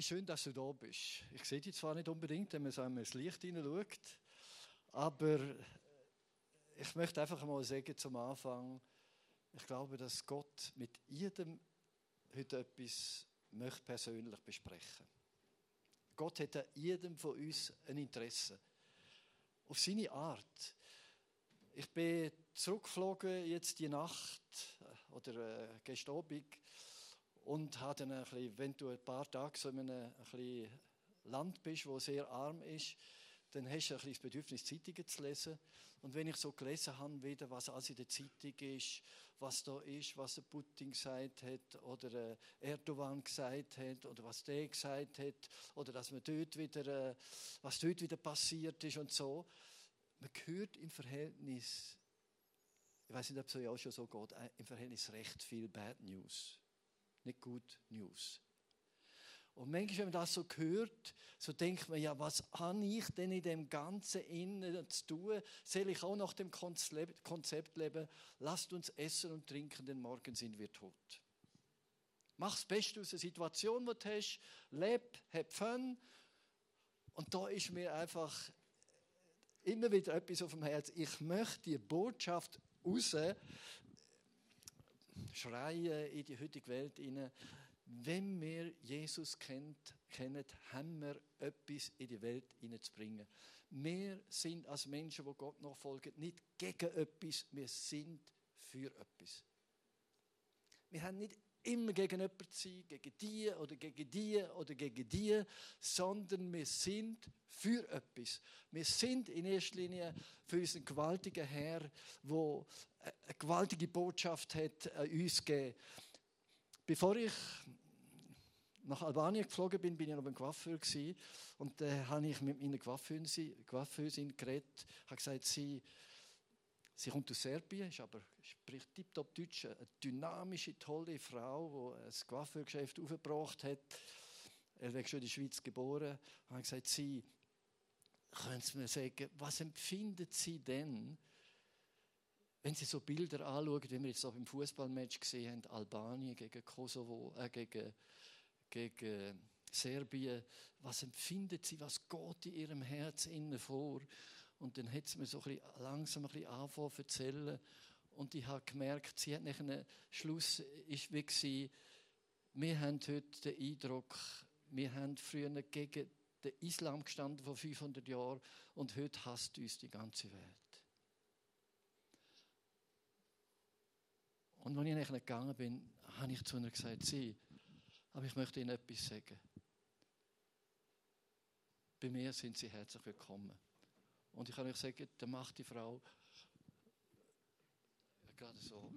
ist schön, dass du da bist. Ich sehe dich zwar nicht unbedingt, wenn man so ins Licht hineinschaut, aber ich möchte einfach mal sagen zum Anfang, ich glaube, dass Gott mit jedem heute etwas möchte persönlich besprechen. Gott hat an jedem von uns ein Interesse. Auf seine Art. Ich bin zurückgeflogen jetzt die Nacht äh, oder äh, gestern Abend und habe dann ein bisschen, wenn du ein paar Tage so in einem ein Land bist, wo sehr arm ist, dann hast du ein bisschen das Bedürfnis, Zeitungen zu lesen. Und wenn ich so gelesen habe, wieder, was alles in der Zeitung ist, was da ist, was der Putin gesagt hat oder äh, Erdogan gesagt hat oder was der gesagt hat oder dass man dort wieder, äh, was dort wieder passiert ist und so, man hört im Verhältnis, ich weiß nicht, ob es euch auch schon so geht, äh, im Verhältnis recht viel Bad News nicht gut News. Und manchmal, wenn man das so hört, so denkt man, ja, was habe ich denn in dem Ganzen innen zu tun? Soll ich auch nach dem Konzept leben? Lasst uns essen und trinken, denn morgen sind wir tot. Mach das Beste aus der Situation, die du hast. Leb, hab Fun. Und da ist mir einfach immer wieder etwas auf dem Herzen. Ich möchte die Botschaft raus, schreien in die heutige Welt hinein. Wenn wir Jesus kennt, kennen, haben wir etwas in die Welt hineinzubringen. Wir sind als Menschen, die Gott nachfolgen, nicht gegen etwas, wir sind für etwas. Wir haben nicht immer gegen jemanden zu sein, gegen die oder gegen die oder gegen die, sondern wir sind für etwas. Wir sind in erster Linie für unseren gewaltigen Herr, der eine gewaltige Botschaft hat an uns gegeben. Bevor ich nach Albanien geflogen bin, bin ich noch beim Coiffeur und da äh, habe ich mit meiner Coiffeusin geredet, habe gesagt, sie, sie kommt aus Serbien, ist aber spricht tiptop Deutsch, eine dynamische, tolle Frau, die ein Coiffeurgeschäft aufgebracht hat. Er ist schon in der Schweiz geboren. Ich habe gesagt, sie, können Sie mir sagen, was empfinden Sie denn, wenn Sie so Bilder anschauen, wie wir jetzt auch im Fußballmatch gesehen haben, Albanien gegen Kosovo, äh, gegen, gegen Serbien, was empfinden Sie, was geht in Ihrem Herz innen vor? Und dann hat es mir so ein bisschen, langsam ein bisschen angefangen zu erzählen. Und ich habe gemerkt, sie hat nach einem Schluss ist wie gewesen, wir haben heute den Eindruck, wir haben früher gegen den Islam gestanden vor 500 Jahren und heute hasst uns die ganze Welt. Und als ich nicht gegangen bin, habe ich zu ihr gesagt, sie, aber ich möchte Ihnen etwas sagen. Bei mir sind Sie herzlich willkommen. Und ich kann euch sagen, dann macht die Frau gerade so.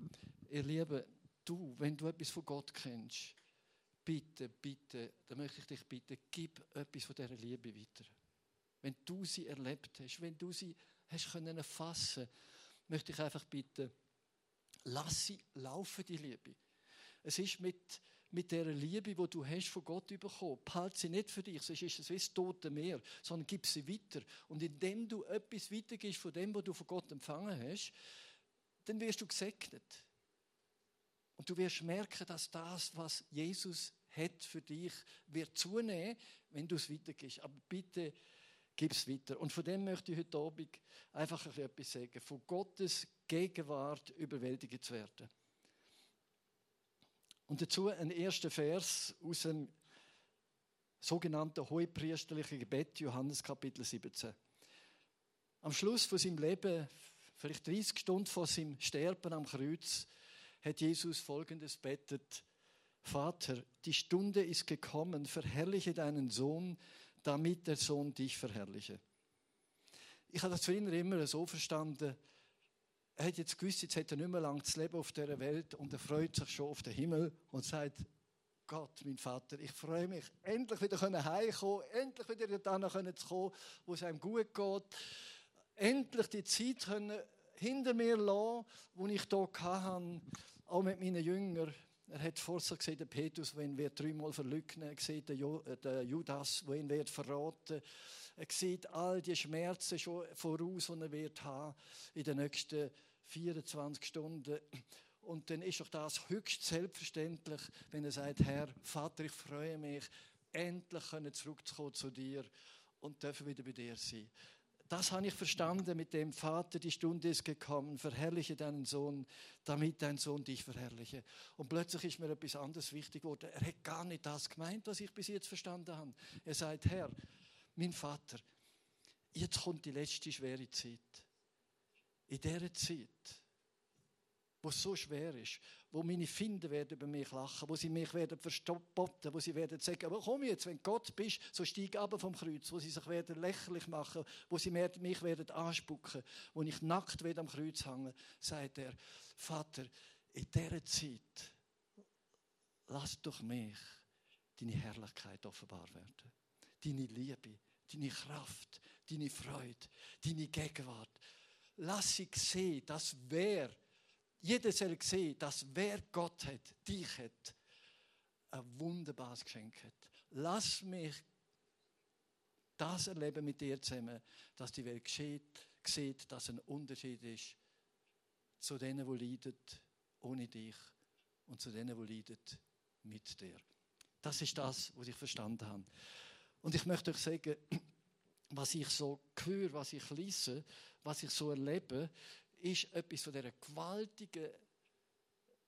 Ihr Lieben, du, wenn du etwas von Gott kennst, bitte, bitte, dann möchte ich dich bitten, gib etwas von dieser Liebe weiter. Wenn du sie erlebt hast, wenn du sie hast können erfassen, möchte ich einfach bitten, Lass sie laufen, die Liebe. Es ist mit, mit der Liebe, die du hast von Gott bekommen. Behalte sie nicht für dich, sonst ist es wie das tote Meer, sondern gib sie weiter. Und indem du etwas weitergibst von dem, was du von Gott empfangen hast, dann wirst du gesegnet. Und du wirst merken, dass das, was Jesus hat für dich, wird zunehmen, wenn du es weitergibst. Aber bitte gib es weiter. Und von dem möchte ich heute Abend einfach etwas sagen. Von Gottes Gegenwart überwältigt zu werden. Und dazu ein erster Vers aus dem sogenannten hohepriesterlichen Gebet, Johannes Kapitel 17. Am Schluss von seinem Leben, vielleicht 30 Stunden vor seinem Sterben am Kreuz, hat Jesus folgendes betet: Vater, die Stunde ist gekommen, verherrliche deinen Sohn, damit der Sohn dich verherrliche. Ich habe das früher immer so verstanden, er hat jetzt gewusst, jetzt hat er nicht mehr lange zu leben auf dieser Welt und er freut sich schon auf den Himmel und sagt, Gott, mein Vater, ich freue mich, endlich wieder heimkommen, endlich wieder dorthin zu kommen, wo es einem gut geht, endlich die Zeit können hinter mir lassen, die ich hier hatte, auch mit meinen Jüngern. Er hat vorher gesehen, der Petrus, der ihn wird dreimal verleugnen, er sieht den äh, Judas, der ihn wird verraten er sieht all die Schmerzen schon voraus, die er wird haben in den nächsten 24 Stunden. Und dann ist doch das höchst selbstverständlich, wenn er sagt, Herr, Vater, ich freue mich, endlich zurückzukommen zu dir und dürfen wieder bei dir sein. Das habe ich verstanden mit dem Vater, die Stunde ist gekommen, verherrliche deinen Sohn, damit dein Sohn dich verherrliche. Und plötzlich ist mir etwas anderes wichtig geworden. Er hat gar nicht das gemeint, was ich bis jetzt verstanden habe. Er sagt, Herr, mein Vater, jetzt kommt die letzte schwere Zeit. In dieser Zeit wo es so schwer ist, wo meine Finder werden über mich lachen, wo sie mich werden verstoppen, wo sie werden sagen, aber komm jetzt, wenn Gott bist, so steig ab vom Kreuz, wo sie sich werden lächerlich machen, wo sie mich werden anspucken, wo ich nackt werde am Kreuz hängen, sagt er, Vater, in dieser Zeit, lass durch mich deine Herrlichkeit offenbar werden. Deine Liebe, deine Kraft, deine Freude, deine Gegenwart. Lass sie sehen, dass wer jeder soll sehen, dass wer Gott hat, dich hat, ein wunderbares Geschenk hat. Lass mich das erleben mit dir zusammen, dass die Welt geschieht, sieht, dass ein Unterschied ist zu denen, die leiden ohne dich und zu denen, die leiden mit dir. Das ist das, was ich verstanden habe. Und ich möchte euch sagen, was ich so höre, was ich lese, was ich so erlebe, ist etwas von dieser gewaltigen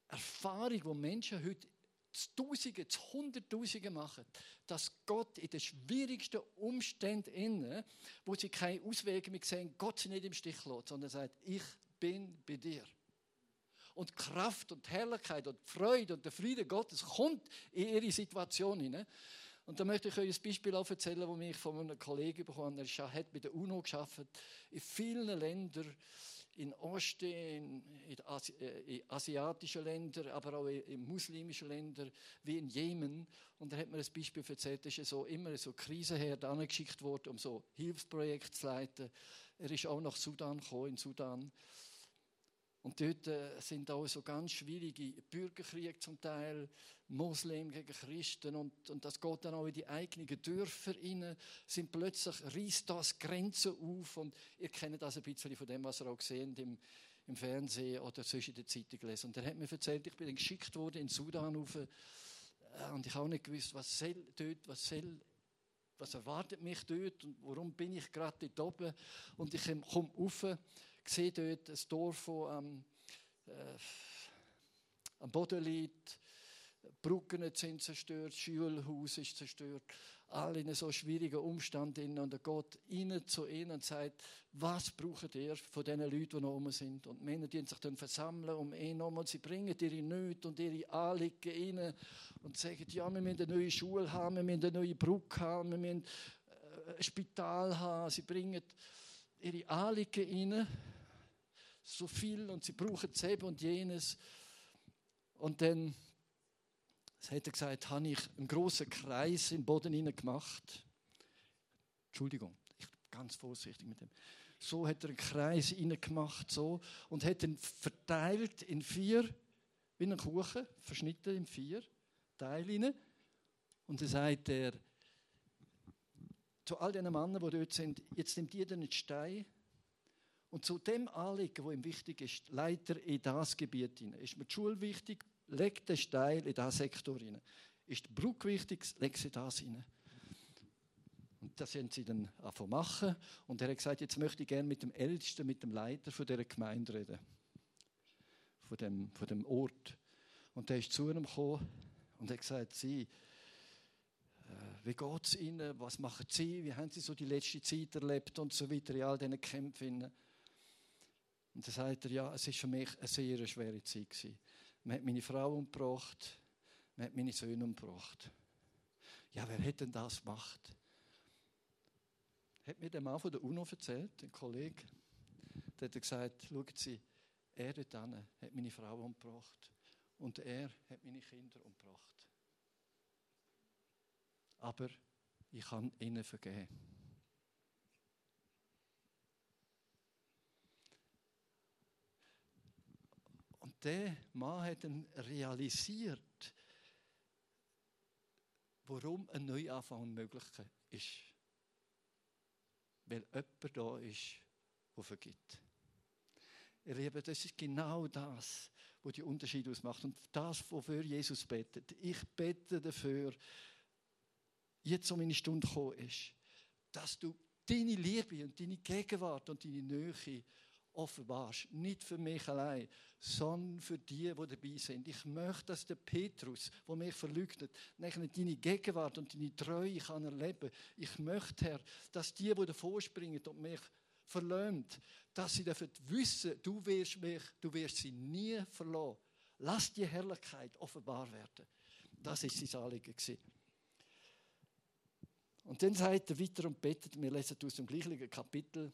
Erfahrung, die Menschen heute zu Tausenden, zu Hunderttausenden machen, dass Gott in den schwierigsten Umständen, innen, wo sie keine Auswege mehr sehen, Gott sie nicht im Stich lässt, sondern sagt, ich bin bei dir. Und Kraft und Herrlichkeit und Freude und der Friede Gottes kommt in ihre Situation hinein. Und da möchte ich euch ein Beispiel auch erzählen, das ich von einem Kollegen bekommen habe. Er hat bei der UNO geschafft. In vielen Ländern in Osten, in, in, Asi äh, in, asiatischen Ländern, aber auch in, muslimischen Ländern, wie in Jemen. Und er hat mir ein Beispiel erzählt, ist so immer so Krisenherd angeschickt worden, um so Hilfsprojekte zu leiten. Er ist auch nach Sudan gekommen, in Sudan. Und dort äh, sind auch so ganz schwierige Bürgerkriege zum Teil, Moslem gegen Christen und, und das geht dann auch in die eigenen Dörfer rein, sind plötzlich reißt das Grenzen auf und ihr kennt das ein bisschen von dem, was ihr auch gesehen im, im Fernsehen oder sonst in der Zeitung gelesen. Und er hat mir erzählt, ich bin dann geschickt worden in Sudan rauf, äh, und ich habe auch nicht gewusst, was soll dort, was soll was erwartet mich dort und warum bin ich gerade dort oben und ich komme rauf sehe dort ein Dorf, das am, äh, am Boden liegt. Brücken sind zerstört, Schulhaus ist zerstört. Alle in so schwierigen Umständen. Und er geht rein zu ihnen und sagt, was braucht ihr von den Leuten, die noch oben sind? Und die Männer die sich dann versammeln um ihn herum und sie bringen ihre Nöte und ihre Anliegen rein und sagen, ja, wir müssen eine neue Schule haben, wir müssen eine neue Brücke haben, wir müssen äh, ein Spital haben. Sie bringen ihre Anliegen rein so viel und sie brauchen das und jenes. Und dann hat er gesagt, habe ich einen großen Kreis im Boden gemacht. Entschuldigung, ich bin ganz vorsichtig mit dem. So hat er einen Kreis gemacht, so, und hat ihn verteilt in vier, wie einen Kuchen, verschnitten in vier Teile. Und dann sagt er zu all den Männern, die dort sind, jetzt nimmt jeder einen Stein und zu dem Anliegen, wo ihm wichtig ist, leitet er in das Gebiet hinein. Ist mir die Schule wichtig, legt den Stein in diesen Sektor hinein. Ist die Brücke wichtig, legt sie das hinein. Und das haben sie dann angefangen machen. Und er hat gesagt, jetzt möchte ich gerne mit dem Ältesten, mit dem Leiter von dieser Gemeinde reden. Von dem, von dem Ort. Und der ist zu ihm gekommen und hat gesagt, sie, äh, wie geht es Ihnen? Was machen Sie? Wie haben Sie so die letzte Zeit erlebt? Und so weiter, in all diesen Kämpfen. Und dann sagt er, ja, es war für mich eine sehr schwere Zeit. Gewesen. Man hat meine Frau umgebracht, man hat meine Söhne umgebracht. Ja, wer hat denn das gemacht? Hat mir der Mann von der UNO erzählt, ein Kollege. Der hat gesagt, schauen Sie, er dort hat meine Frau umgebracht und er hat meine Kinder umgebracht. Aber ich kann ihnen vergeben. Der Mann hat dann realisiert, warum ein Neuanfang möglich ist. Weil jemand da ist, der vergibt. Ihr Lieben, das ist genau das, was die Unterschiede ausmacht. Und das, wofür Jesus betet. Ich bete dafür, jetzt so meine Stunde gekommen ist, dass du deine Liebe und deine Gegenwart und deine Nähe offenbarst. Nicht für mich allein, sondern für die, die dabei sind. Ich möchte, dass der Petrus, der mich verleugnet, deine Gegenwart und deine Treue kann erleben Ich möchte, Herr, dass die, die davor springen und mich verlöhnt, dass sie dürfen wissen, du wirst mich, du wirst sie nie verlassen. Lass die Herrlichkeit offenbar werden. Das ist sein Anliegen. Und dann sagt er weiter und betet, wir lesen aus dem gleichen Kapitel,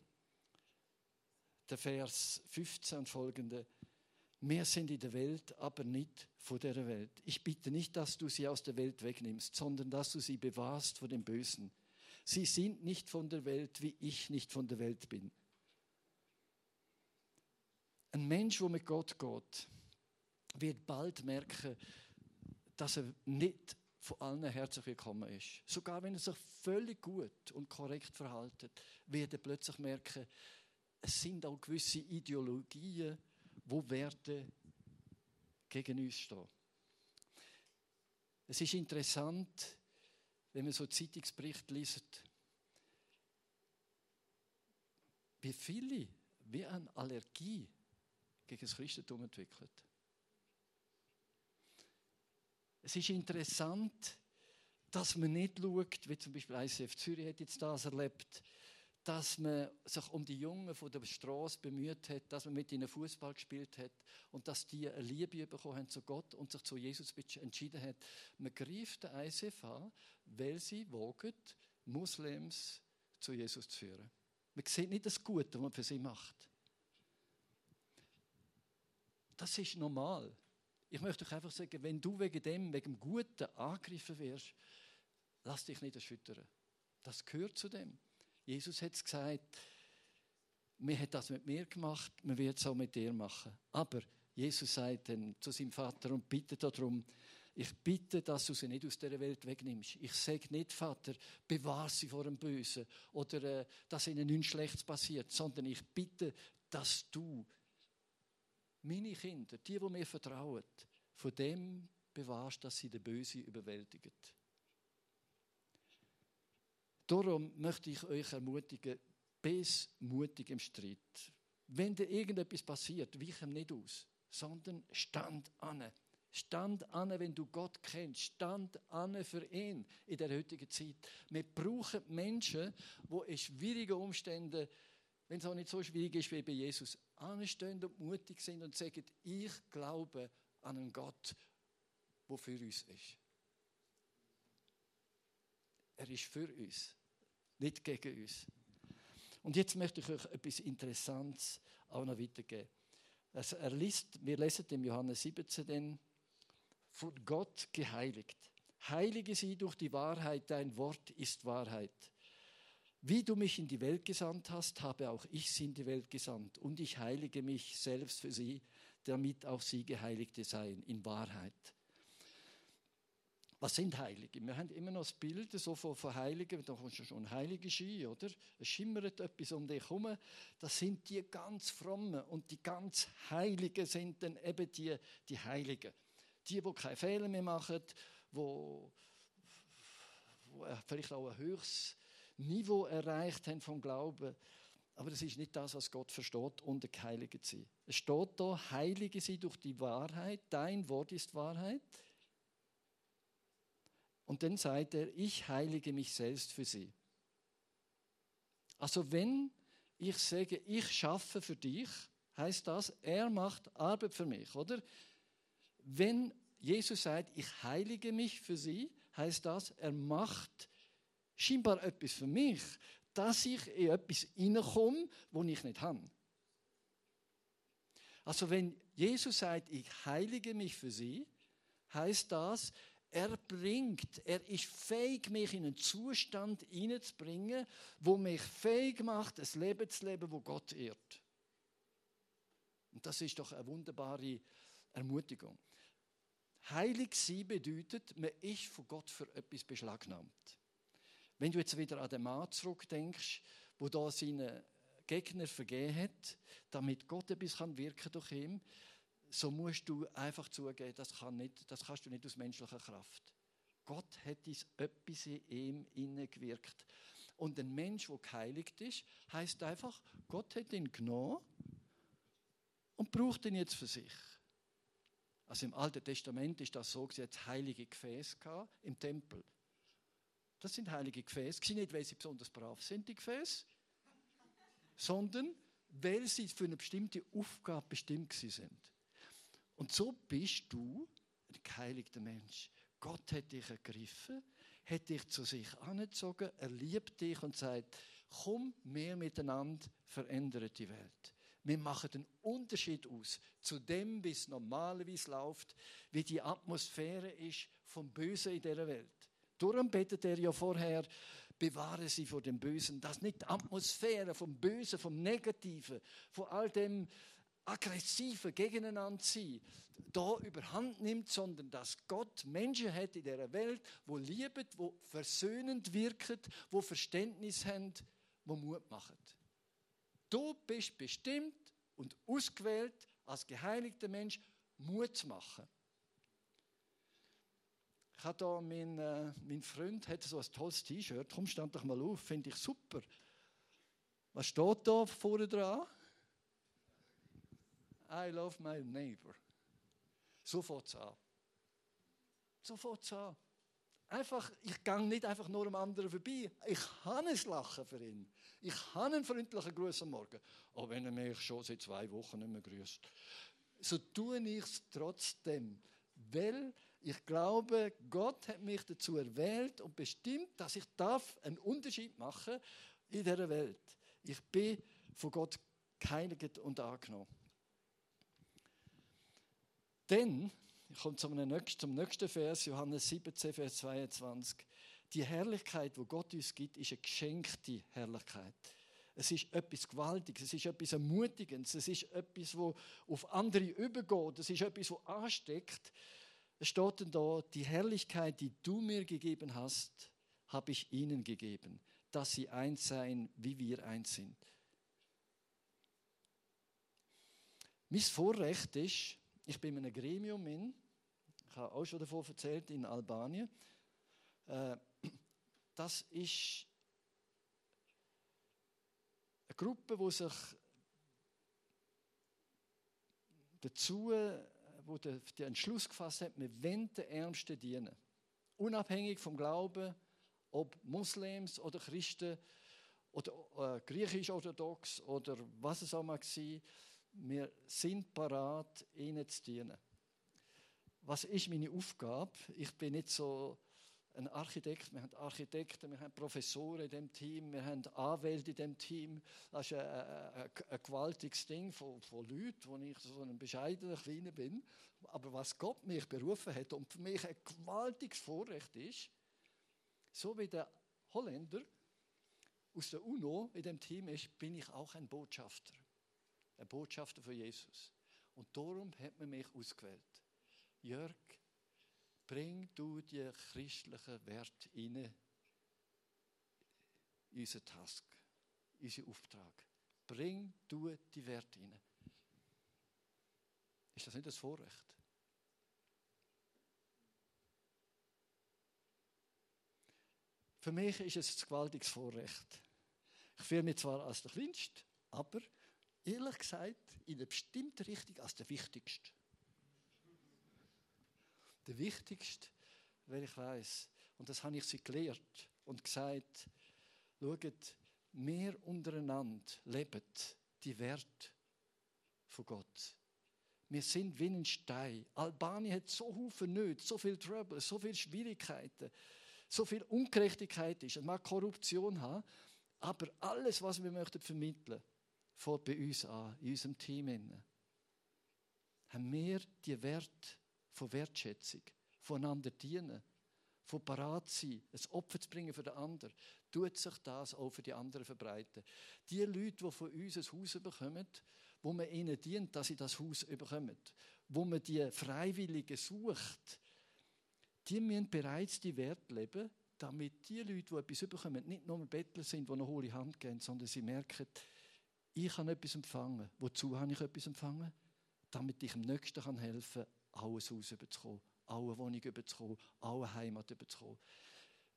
der Vers 15 und folgende. Wir sind in der Welt, aber nicht vor der Welt. Ich bitte nicht, dass du sie aus der Welt wegnimmst, sondern dass du sie bewahrst vor dem Bösen. Sie sind nicht von der Welt, wie ich nicht von der Welt bin. Ein Mensch, der mit Gott geht, wird bald merken, dass er nicht von allen herzlich willkommen ist. Sogar wenn er sich völlig gut und korrekt verhaltet, wird er plötzlich merken, es sind auch gewisse Ideologien, wo Werte gegen uns stehen. Es ist interessant, wenn man so Zeitungsberichte liest, wie viele wie eine Allergie gegen das Christentum entwickelt. Es ist interessant, dass man nicht schaut, wie zum Beispiel ICF Zürich hat jetzt das erlebt, dass man sich um die Jungen von der Straße bemüht hat, dass man mit ihnen Fußball gespielt hat und dass die eine Liebe bekommen haben zu Gott und sich zu Jesus entschieden hat. Man greift den ICF an, weil sie wagen, Muslims zu Jesus zu führen. Man sieht nicht das Gute, was man für sie macht. Das ist normal. Ich möchte euch einfach sagen, wenn du wegen dem, wegen dem Guten angegriffen wirst, lass dich nicht erschüttern. Das gehört zu dem. Jesus hat es gesagt, mir hat das mit mir gemacht, man wird es auch mit dir machen. Aber Jesus sagt dann zu seinem Vater und bittet darum, ich bitte, dass du sie nicht aus der Welt wegnimmst. Ich sage nicht, Vater, bewahr sie vor dem Bösen oder äh, dass ihnen nichts Schlechtes passiert, sondern ich bitte, dass du meine Kinder, die, die mir vertrauen, von dem bewahrst, dass sie den Bösen überwältigen. Darum möchte ich euch ermutigen, bis mutig im Streit. Wenn dir irgendetwas passiert, weich ihm nicht aus, sondern stand an. Stand an, wenn du Gott kennst. Stand an für ihn in der heutigen Zeit. Wir brauchen Menschen, die in schwierigen Umständen, wenn es auch nicht so schwierig ist wie bei Jesus, anstehen und mutig sind und sagen, ich glaube an einen Gott, der für uns ist. Er ist für uns nicht gegen uns. Und jetzt möchte ich euch etwas Interessantes auch noch weitergeben. Also er liest, wir lesen im Johannes 17 den, von Gott geheiligt. Heilige sie durch die Wahrheit, dein Wort ist Wahrheit. Wie du mich in die Welt gesandt hast, habe auch ich sie in die Welt gesandt. Und ich heilige mich selbst für sie, damit auch sie Geheiligte seien in Wahrheit. Was sind Heilige? Wir haben immer noch das Bild so von, Heiligen, da kommst du schon Heilige Ski, oder? Es schimmert etwas um dich herum. Das sind die ganz Frommen und die ganz Heiligen sind dann eben die, die Heiligen. Die, die keine Fehler mehr machen, wo, wo vielleicht auch ein höchstes Niveau erreicht haben vom Glauben. Aber das ist nicht das, was Gott versteht, unter Heilige zu sein. Es steht da, Heilige sie durch die Wahrheit. Dein Wort ist Wahrheit. Und dann sagt er, ich heilige mich selbst für sie. Also wenn ich sage, ich schaffe für dich, heißt das, er macht Arbeit für mich, oder? Wenn Jesus sagt, ich heilige mich für sie, heißt das, er macht scheinbar etwas für mich, dass ich in etwas hineinkomme, wo ich nicht habe. Also wenn Jesus sagt, ich heilige mich für sie, heißt das, er bringt, er ist fähig, mich in einen Zustand hineinzubringen, wo mich fähig macht, ein Leben zu leben, wo Gott ehrt. Und das ist doch eine wunderbare Ermutigung. Heilig sein bedeutet, man ist von Gott für etwas beschlagnahmt. Wenn du jetzt wieder an den Mann zurückdenkst, wo da seine Gegner vergeben hat, damit Gott etwas wirken kann durch ihn, so musst du einfach zugeben, das, kann nicht, das kannst du nicht aus menschlicher Kraft. Gott hat etwas in ihm hineingewirkt. Und ein Mensch, der geheiligt ist, heißt einfach, Gott hat ihn genommen und braucht ihn jetzt für sich. Also im Alten Testament ist das so, sie hat heilige Gefäße im Tempel. Das sind heilige Gefäße, nicht weil sie besonders brav sind, die Gefäße, sondern weil sie für eine bestimmte Aufgabe bestimmt sind. Und so bist du ein geheiligter Mensch. Gott hat dich ergriffen, hat dich zu sich angezogen, er liebt dich und sagt, komm, wir miteinander verändern die Welt. Wir machen den Unterschied aus zu dem, wie es normalerweise läuft, wie die Atmosphäre ist vom Bösen in dieser Welt. Darum betet er ja vorher, bewahre sie vor dem Bösen, dass nicht die Atmosphäre vom Bösen, vom Negativen, von all dem Aggressiven gegeneinander sein, da überhand nimmt, sondern dass Gott Menschen hat in dieser Welt, wo lieben, wo versöhnend wirken, wo Verständnis haben, wo Mut machen. Du bist bestimmt und ausgewählt, als geheiligter Mensch Mut zu machen. Ich habe da, mein, äh, mein Freund hat so ein tolles T-Shirt. Komm, stand doch mal auf, finde ich super. Was steht da vorne dran? I love my neighbor. So fängt es an. So fängt es an. Einfach, ich gehe nicht einfach nur am anderen vorbei. Ich habe ein Lachen für ihn. Ich habe einen freundlichen Gruß am Morgen. Auch wenn er mich schon seit zwei Wochen nicht mehr grüßt. So tue ich es trotzdem. Weil ich glaube, Gott hat mich dazu erwählt und bestimmt, dass ich darf einen Unterschied machen in dieser Welt. Ich bin von Gott geheiligt und angenommen. Denn, ich komme zum nächsten, zum nächsten Vers, Johannes 17, Vers 22. Die Herrlichkeit, wo Gott uns gibt, ist eine geschenkte Herrlichkeit. Es ist etwas Gewaltiges, es ist etwas Ermutigendes, es ist etwas, wo auf andere übergeht, es ist etwas, wo ansteckt. Es steht dann da, die Herrlichkeit, die du mir gegeben hast, habe ich ihnen gegeben, dass sie eins seien, wie wir eins sind. Mein Vorrecht ist, ich bin in einem Gremium in, ich habe auch schon davon erzählt, in Albanien. Äh, das ist eine Gruppe, die sich dazu, wo der, den Entschluss gefasst hat, wir wollen den Ärmsten dienen. Unabhängig vom Glauben, ob Muslims oder Christen oder äh, griechisch-orthodox oder was es auch mal war wir sind parat, ihnen zu dienen. Was ist meine Aufgabe? Ich bin nicht so ein Architekt. Wir haben Architekten, wir haben Professoren in dem Team, wir haben Anwälte in dem Team. Das ist ein, ein, ein gewaltiges Ding von, von Leuten, wo ich so ein bescheidener Kleiner bin. Aber was Gott mich berufen hat und für mich ein gewaltiges Vorrecht ist, so wie der Holländer aus der UNO in dem Team ist, bin ich auch ein Botschafter ein Botschafter von Jesus. Und darum hat man mich ausgewählt. Jörg, bring du die christlichen Werte in unseren Task, unseren Auftrag. Bring du die Werte in. Ist das nicht das Vorrecht? Für mich ist es ein gewaltiges Vorrecht. Ich fühle mich zwar als der Kleinste, aber ehrlich gesagt, in einer bestimmten Richtung als der Wichtigste. Der Wichtigste, weil ich weiß, und das habe ich sie gelehrt und gesagt, schaut, wir untereinander leben die Werte von Gott. Wir sind wie ein Stein. Albanien hat so viele Nöte, so viel Trouble, so viele Schwierigkeiten, so viel Ungerechtigkeit ist. Es mag Korruption haben, aber alles, was wir möchten vermitteln, fängt bei uns an, in unserem Team. Haben wir die Wert von Wertschätzung, voneinander dienen, von parat sein, ein Opfer zu bringen für den anderen, tut sich das auch für die anderen verbreiten. Die Leute, die von uns ein Haus bekommen, wo man ihnen dient, dass sie das Haus bekommen, wo man die Freiwilligen sucht, die müssen bereits die Wert leben, damit die Leute, die etwas bekommen, nicht nur Bettler sind, die eine hohle Hand geben, sondern sie merken, ich habe etwas empfangen. Wozu habe ich etwas empfangen? Damit ich dem Nächsten helfen kann, auch ein Haus überzukommen, auch eine Wohnung bekommen, auch eine Heimat bekommen.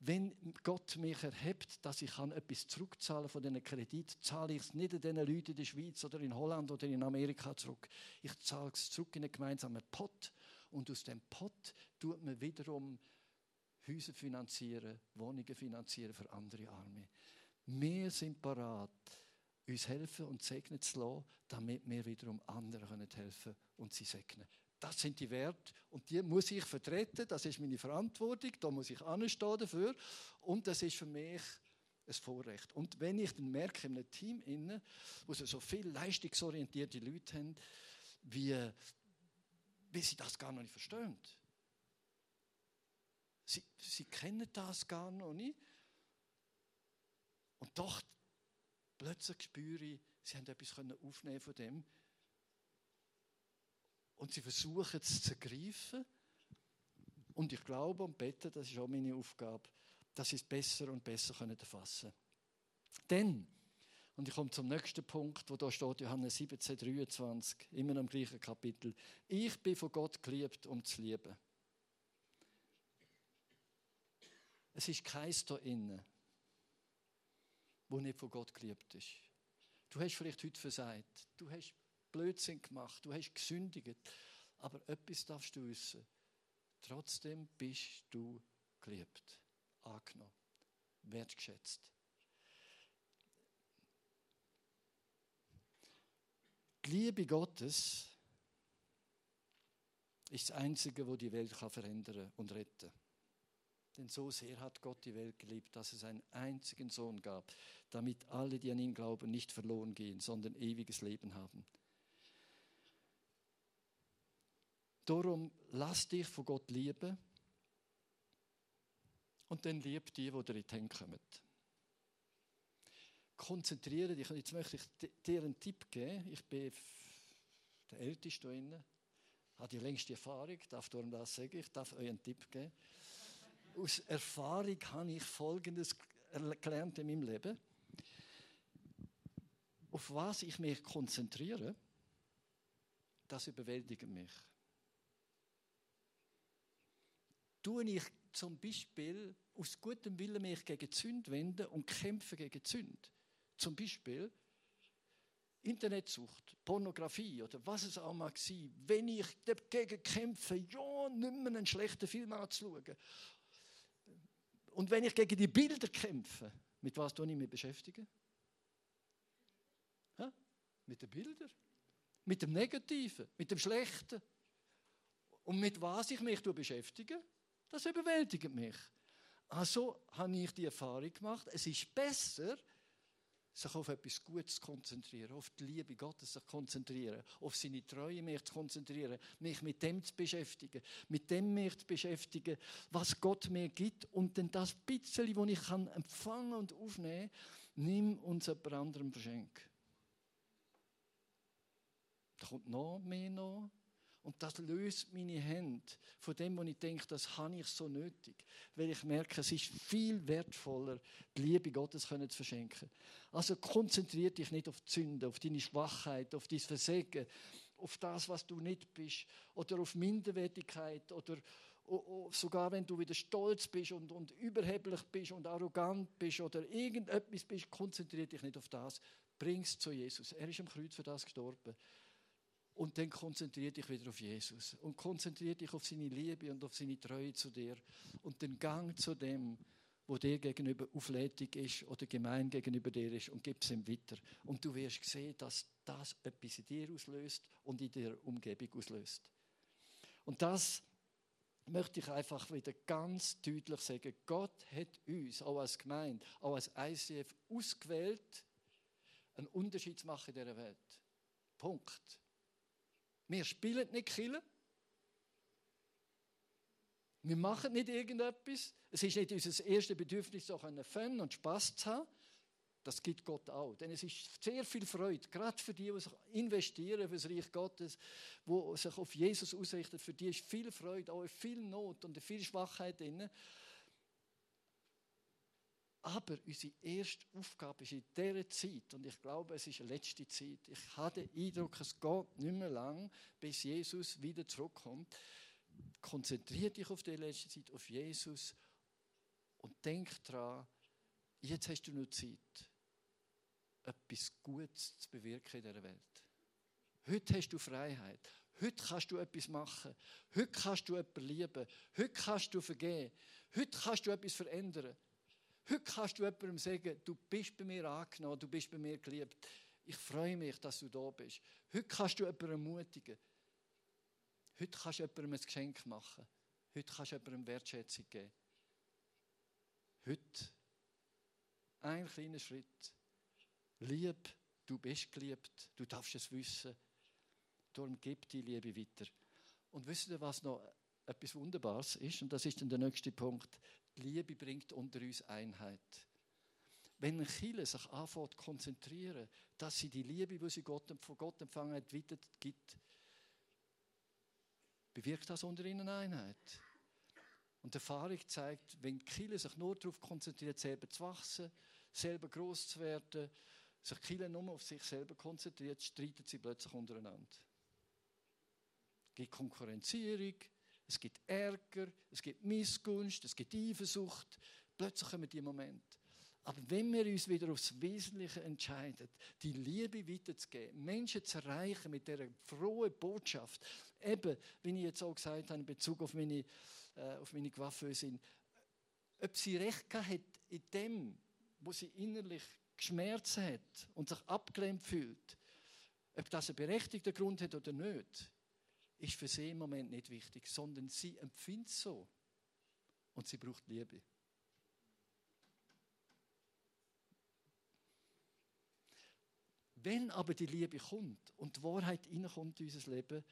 Wenn Gott mich erhebt, dass ich etwas zurückzahlen von diesen Kredit, zahle ich es nicht an den Leuten in der Schweiz oder in Holland oder in Amerika zurück. Ich zahle es zurück in einen gemeinsamen Pot und aus dem Pot tut man wiederum Häuser finanzieren, Wohnungen finanzieren für andere Arme. Wir sind parat, uns helfen und segnen zu lassen, damit wir wiederum anderen helfen können und sie segnen. Das sind die Werte und die muss ich vertreten, das ist meine Verantwortung, da muss ich anstehen dafür und das ist für mich ein Vorrecht. Und wenn ich dann merke, in einem Team, inne, wo so viele leistungsorientierte Leute haben, wie, wie sie das gar noch nicht verstehen. Sie, sie kennen das gar noch nicht. Und doch plötzlich spüre ich, sie haben etwas aufnehmen von dem. Und sie versuchen es zu greifen. Und ich glaube und bete, das ist auch meine Aufgabe, dass sie es besser und besser erfassen können. Denn, und ich komme zum nächsten Punkt, wo da steht, Johannes 17, 23, immer im gleichen Kapitel. Ich bin von Gott geliebt, um zu lieben. Es ist keins da innen, wo nicht von Gott geliebt ist. Du hast vielleicht heute versagt, du hast Blödsinn gemacht, du hast gesündigt, aber etwas darfst du wissen. Trotzdem bist du geliebt, angenommen, wertgeschätzt. Die Liebe Gottes ist das Einzige, wo die Welt verändern und retten kann. Denn so sehr hat Gott die Welt geliebt, dass es einen einzigen Sohn gab, damit alle, die an ihn glauben, nicht verloren gehen, sondern ewiges Leben haben. Darum lass dich von Gott lieben und dann lieb die, die dir in die kommen. Konzentriere dich. Und jetzt möchte ich dir einen Tipp geben. Ich bin der Älteste hier habe die längste Erfahrung, darf darum das sagen. Ich darf euch einen Tipp geben aus Erfahrung habe ich Folgendes gelernt in meinem Leben. Auf was ich mich konzentriere, das überwältigt mich. Tue ich zum Beispiel aus gutem Willen mich gegen Zünd wenden und kämpfe gegen Zünd. Zum Beispiel Internetsucht, Pornografie oder was es auch mag sein. Wenn ich dagegen kämpfe, ja, nicht mehr einen schlechten Film anzuschauen und wenn ich gegen die Bilder kämpfe, mit was tue ich mich beschäftigen? Ja? Mit den Bildern, mit dem Negativen, mit dem Schlechten. Und mit was ich mich beschäftige, das überwältigt mich. Also habe ich die Erfahrung gemacht, es ist besser, sich auf etwas Gutes zu konzentrieren, auf die Liebe Gottes zu konzentrieren, auf seine Treue mich zu konzentrieren, mich mit dem zu beschäftigen, mit dem mich zu beschäftigen, was Gott mir gibt und dann das bisschen, das ich kann empfangen und aufnehmen, nimm uns jemand anderem verschenk. Da kommt noch mehr noch. Und das löst meine Hände von dem, was ich denke, das habe ich so nötig. Weil ich merke, es ist viel wertvoller, die Liebe Gottes zu verschenken. Also konzentriere dich nicht auf die Sünde, auf deine Schwachheit, auf dein Versagen, auf das, was du nicht bist, oder auf Minderwertigkeit, oder sogar wenn du wieder stolz bist und, und überheblich bist und arrogant bist oder irgendetwas bist, konzentriere dich nicht auf das. Bring es zu Jesus. Er ist am Kreuz für das gestorben. Und dann konzentriere dich wieder auf Jesus und konzentriere dich auf seine Liebe und auf seine Treue zu dir und den Gang zu dem, wo dir gegenüber auflädig ist oder gemein gegenüber dir ist und gib es ihm weiter. Und du wirst sehen, dass das etwas in dir auslöst und in der Umgebung auslöst. Und das möchte ich einfach wieder ganz deutlich sagen. Gott hat uns, auch als Gemeinde, auch als ICF ausgewählt, einen Unterschied zu machen in dieser Welt. Punkt. Wir spielen nicht Killer. Wir machen nicht irgendetwas. Es ist nicht unser erstes Bedürfnis, so Fun und Spaß zu haben. Das gibt Gott auch. Denn es ist sehr viel Freude, gerade für die, die sich investieren für das Reich Gottes, die sich auf Jesus ausrichten. Für die ist viel Freude, auch viel Not und viel Schwachheit drin. Aber unsere erste Aufgabe ist in dieser Zeit, und ich glaube, es ist die letzte Zeit, ich habe den Eindruck, es geht nicht mehr lang, bis Jesus wieder zurückkommt, konzentriere dich auf die letzte Zeit, auf Jesus und denk daran, jetzt hast du noch Zeit, etwas Gutes zu bewirken in dieser Welt. Heute hast du Freiheit. Heute kannst du etwas machen. Heute kannst du jemanden lieben. Heute kannst du vergeben. Heute kannst du etwas verändern. Heute kannst du jemandem sagen, du bist bei mir angenommen, du bist bei mir geliebt. Ich freue mich, dass du da bist. Heute kannst du jemanden ermutigen. Heute kannst du jemandem ein Geschenk machen. Heute kannst du jemandem Wertschätzung geben. Heute ein kleiner Schritt. Lieb, du bist geliebt, du darfst es wissen. Darum gib die Liebe weiter. Und wisst ihr, was noch etwas Wunderbares ist? Und das ist dann der nächste Punkt. Die Liebe bringt unter uns Einheit. Wenn ein Chile sich anfängt zu konzentrieren, dass sie die Liebe, die sie Gott, von Gott empfangen hat, weitergibt, bewirkt das unter ihnen Einheit. Und die Erfahrung zeigt, wenn die Kirche sich nur darauf konzentriert, selber zu wachsen, selber groß zu werden, sich die nur auf sich selber konzentriert, streiten sie plötzlich untereinander. Es gibt Konkurrenzierung, es gibt Ärger, es gibt Missgunst, es gibt Eifersucht. Plötzlich kommen die Momente. Aber wenn wir uns wieder aufs Wesentliche entscheiden, die Liebe weiterzugeben, Menschen zu erreichen mit dieser frohen Botschaft, eben, wie ich jetzt auch gesagt habe, in Bezug auf meine, äh, auf meine Coiffeusin, ob sie recht hat in dem, wo sie innerlich geschmerzt hat und sich abgelehnt fühlt, ob das einen berechtigten Grund hat oder nicht, ist für sie im Moment nicht wichtig, sondern sie empfindet es so und sie braucht Liebe. Wenn aber die Liebe kommt und die Wahrheit reinkommt in unser Leben,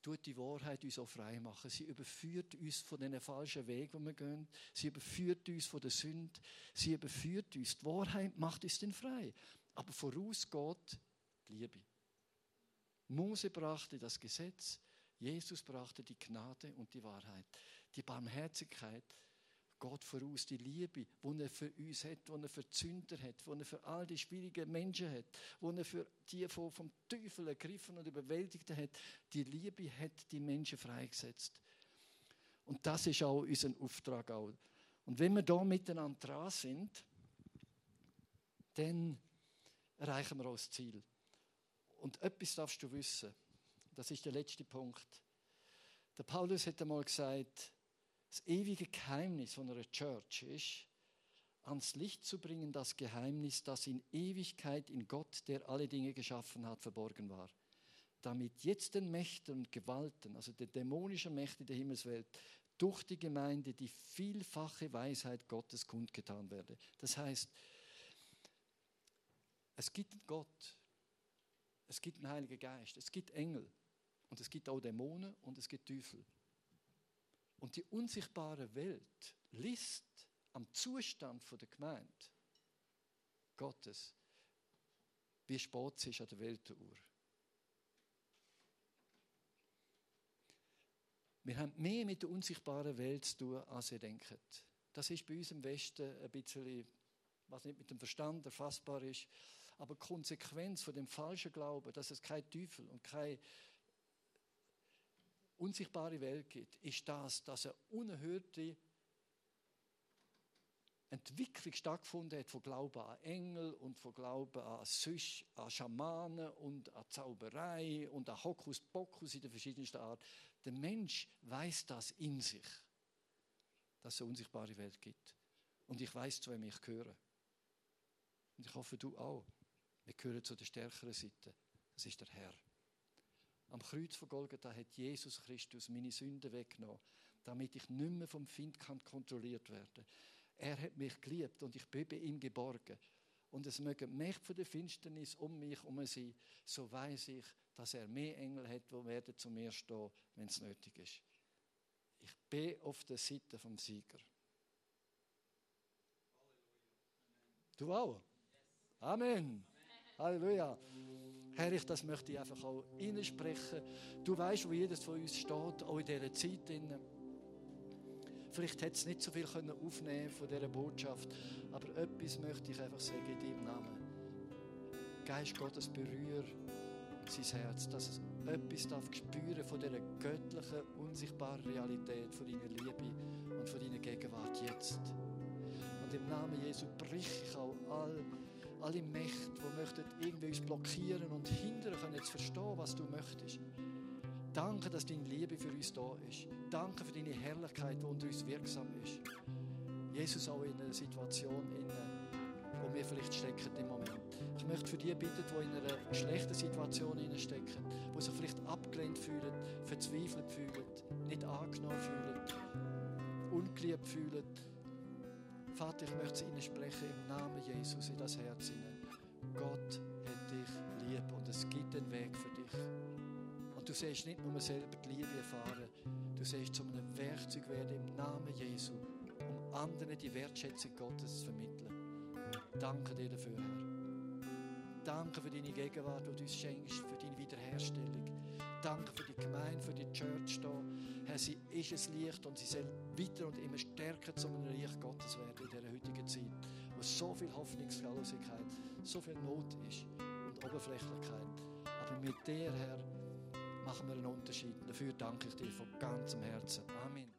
tut die Wahrheit uns auch frei machen. Sie überführt uns von den falschen Weg, wo wir gehen. Sie überführt uns von der Sünde. Sie überführt uns. Die Wahrheit macht uns dann frei. Aber voraus geht die Liebe. Mose brachte das Gesetz, Jesus brachte die Gnade und die Wahrheit. Die Barmherzigkeit geht voraus, die Liebe, die er für uns hat, die er für die Sünder hat, die er für all die schwierigen Menschen hat, die er für die, vom Teufel ergriffen und überwältigt hat, die Liebe hat die Menschen freigesetzt. Und das ist auch unser Auftrag. Und wenn wir da miteinander dran sind, dann erreichen wir auch das Ziel. Und etwas darfst du wissen, das ist der letzte Punkt. Der Paulus hat einmal gesagt, das ewige Geheimnis von einer Church ist, ans Licht zu bringen, das Geheimnis, das in Ewigkeit in Gott, der alle Dinge geschaffen hat, verborgen war. Damit jetzt den Mächten und Gewalten, also der dämonischen Mächte der Himmelswelt, durch die Gemeinde die vielfache Weisheit Gottes kundgetan werde. Das heißt, es gibt Gott, es gibt einen Heiligen Geist, es gibt Engel und es gibt auch Dämonen und es gibt Teufel. Und die unsichtbare Welt liest am Zustand der Gemeinde Gottes, wie spät es ist an der Weltuhr. Wir haben mehr mit der unsichtbaren Welt zu tun, als ihr denkt. Das ist bei uns im Westen ein bisschen, was nicht mit dem Verstand erfassbar ist, aber Konsequenz von dem falschen Glauben, dass es kein Teufel und kein unsichtbare Welt gibt, ist das, dass eine unerhörte Entwicklung stattgefunden hat von Glauben an Engel und von Glauben an Süsch, an Schamanen und an Zauberei und an Hokuspokus in der verschiedensten Art. Der Mensch weiß das in sich, dass es eine unsichtbare Welt gibt. Und ich weiß, zu wem ich gehöre. Und ich hoffe, du auch. Wir gehören zu der stärkeren Seite. Das ist der Herr. Am Kreuz von Golgatha hat Jesus Christus meine Sünden weggenommen, damit ich nicht mehr vom Find kontrolliert werden. Er hat mich geliebt und ich bin bei ihm geborgen. Und es mögen Mächte von der Finsternis um mich herum sein, so weiß ich, dass er mehr Engel hat, die werden zu mir stehen, wenn es nötig ist. Ich bin auf der Seite vom Sieger. Du auch? Amen. Halleluja. Herr, ich das möchte ich einfach auch sprechen. Du weißt, wo jedes von uns steht, auch in dieser Zeit. Vielleicht hätte es nicht so viel aufnehmen von dieser Botschaft, aber etwas möchte ich einfach sagen in deinem Namen. Geist Gottes, berühre sein Herz, dass es etwas darf spüren von dieser göttlichen, unsichtbaren Realität, von deiner Liebe und von deiner Gegenwart jetzt. Und im Namen Jesu brich ich auch all, alle Mächte, die möchten irgendwie uns blockieren und hindern können, jetzt verstehen, was du möchtest. Danke, dass deine Liebe für uns da ist. Danke für deine Herrlichkeit, die unter uns wirksam ist. Jesus auch in einer Situation, in, wo wir vielleicht stecken im Moment. Ich möchte für die bitten, die in einer schlechten Situation stecken, die sich vielleicht abgelehnt fühlen, verzweifelt fühlen, nicht angenommen fühlen, ungeliebt fühlen. Vater, ich möchte ihnen sprechen im Namen Jesus in das Herz hinein. Gott hat dich lieb und es gibt einen Weg für dich. Und du siehst nicht nur selber die Liebe erfahren, du siehst zu einem Werkzeug werden im Namen Jesu, um anderen die Wertschätzung Gottes zu vermitteln. Danke dir dafür, Herr. Danke für deine Gegenwart, die du uns schenkst, für deine Wiederherstellung. Danke für die Gemeinde, für die Church hier. Herr, sie ist es Licht und sie soll weiter und immer stärker zu einem Reich Gottes werden in dieser heutigen Zeit, wo so viel Hoffnungslosigkeit, so viel Not ist und Oberflächlichkeit. Aber mit dir, Herr, machen wir einen Unterschied. Dafür danke ich dir von ganzem Herzen. Amen.